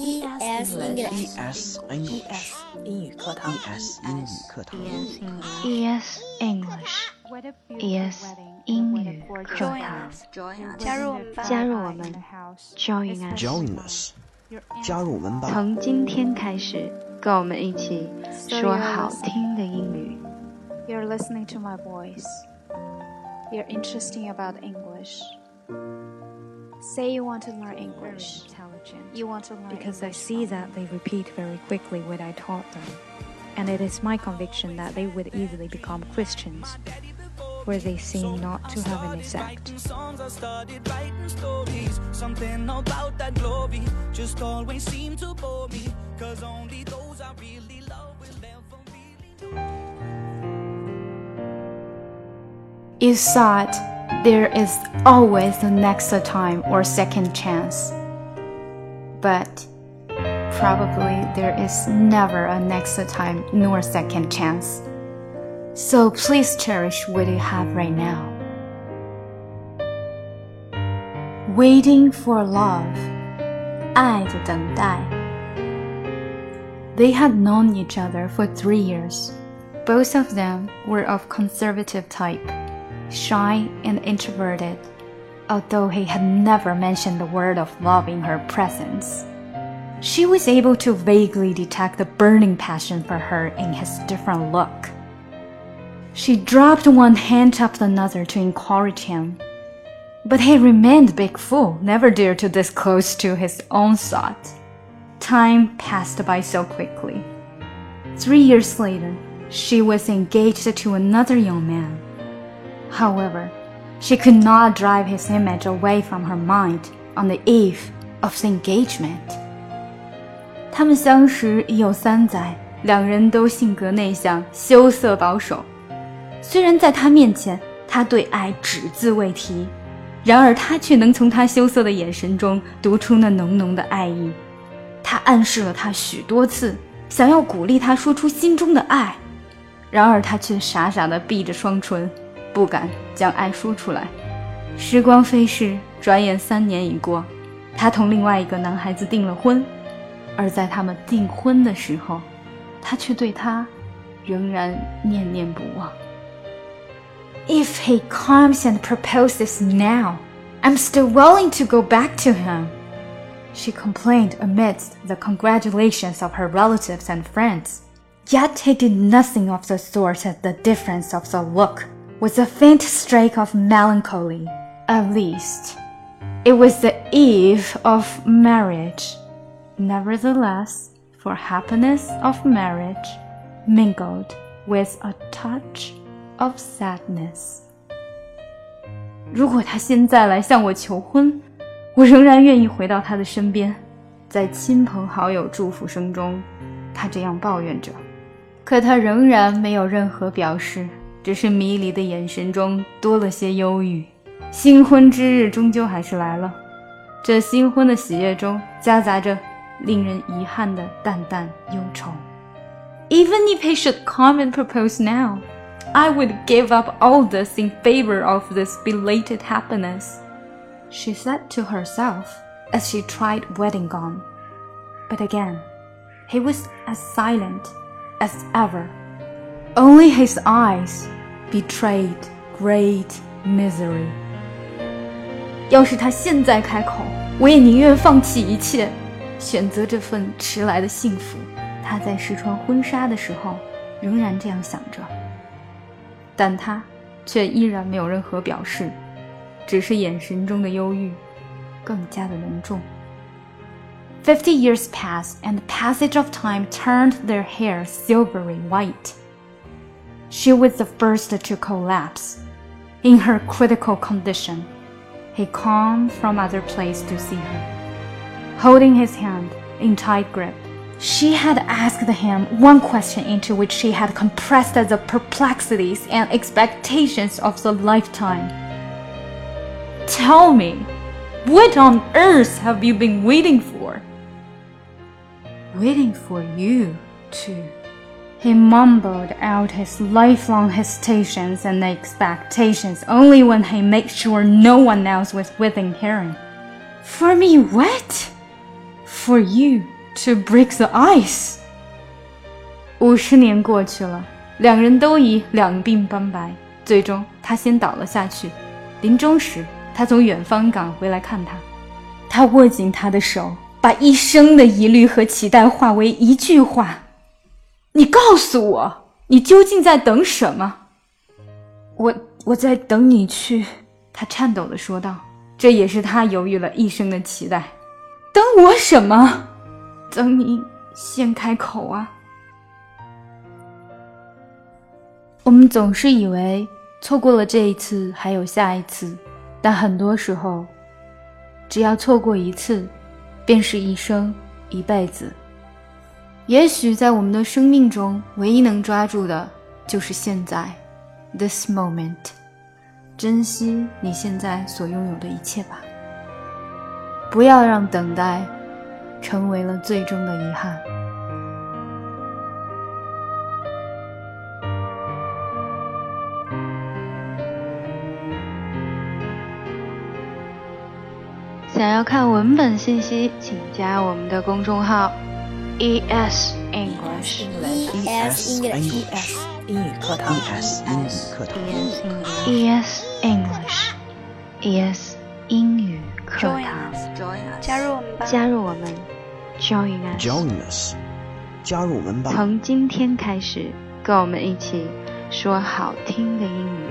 ES English ES English 英语课堂。 ES 英语课堂 ES English ES 英语课堂，加入我们吧。加入我们，Join us。 Join us 加入我们吧。从今天开始，跟我们一起说好听的英语。 You're listening to my voice. You're interesting about English. Say you want to learn English. intelligent You want to learn because I see that they repeat very quickly what I taught them. And it is my conviction that they would easily become Christians, where they seem not to have any sect. songs I started writing stories. Something about that glory just always seemed to bore me. Cause only those I really love will ever really You thought there is always the next time or second chance. But probably there is never a next time nor second chance. So please cherish what you have right now. Waiting for love. 爱的等待. They had known each other for three years. Both of them were of conservative type shy and introverted, although he had never mentioned the word of love in her presence. She was able to vaguely detect the burning passion for her in his different look. She dropped one hand after another to encourage him, but he remained big fool, never dared to disclose to his own thought. Time passed by so quickly. Three years later, she was engaged to another young man. However, she could not drive his image away from her mind on the eve of the engagement. 他们相识已有三载，两人都性格内向、羞涩保守。虽然在他面前，他对爱只字未提，然而他却能从他羞涩的眼神中读出那浓浓的爱意。他暗示了他许多次，想要鼓励他说出心中的爱，然而他却傻傻地闭着双唇。不敢将爱说出来。时光飞逝，转眼三年已过，他同另外一个男孩子订了婚，而在他们订婚的时候，他却对他仍然念念不忘。If he comes and proposes now, I'm still willing to go back to him. She complained amidst the congratulations of her relatives and friends. Yet he did nothing of the sort at the difference of the look was a faint streak of melancholy. At least, it was the eve of marriage. Nevertheless, for happiness of marriage mingled with a touch of sadness. 如果他现在来向我求婚，我仍然愿意回到他的身边。在亲朋好友祝福声中，他这样抱怨着，可他仍然没有任何表示。 只是迷离的眼神中多了些忧郁。新婚之日终究还是来了，这新婚的喜悦中夹杂着令人遗憾的淡淡忧愁。Even if he should come and propose now, I would give up all this in favor of this belated happiness, she said to herself as she tried wedding gown. But again, he was as silent as ever. Only his eyes betrayed great misery. 要是他现在开口，我也宁愿放弃一切，选择这份迟来的幸福。他在试穿婚纱的时候，仍然这样想着，但他却依然没有任何表示，只是眼神中的忧郁更加的浓重。Fifty years passed, and the passage of time turned their hair silvery white. She was the first to collapse. In her critical condition, he came from other place to see her. Holding his hand in tight grip, she had asked him one question into which she had compressed the perplexities and expectations of the lifetime. Tell me, what on earth have you been waiting for? Waiting for you, too. He mumbled out his lifelong hesitations and expectations only when he made sure no one else was within hearing. For me, what? for you to break the ice。五十年过去了，两人都已两鬓斑白，最终他先倒了下去。临终时，他从远方赶回来看他，他握紧他的手，把一生的疑虑和期待化为一句话：“ 你告诉我，你究竟在等什么？”我我在等你去，他颤抖的说道。这也是他犹豫了一生的期待。等我什么？等你先开口啊！我们总是以为错过了这一次还有下一次，但很多时候，只要错过一次，便是一生一辈子。也许在我们的生命中，唯一能抓住的就是现在，this moment。珍惜你现在所拥有的一切吧，不要让等待成为了最终的遗憾。想要看文本信息，请加我们的公众号 ES English。ES English E S 英语课堂。ES 英语课堂。ES English。ES 英语课 Join 堂，us，加入我们吧。加入我们，Join us。Join us，加入我们吧。从今天开始，跟我们一起说好听的英语。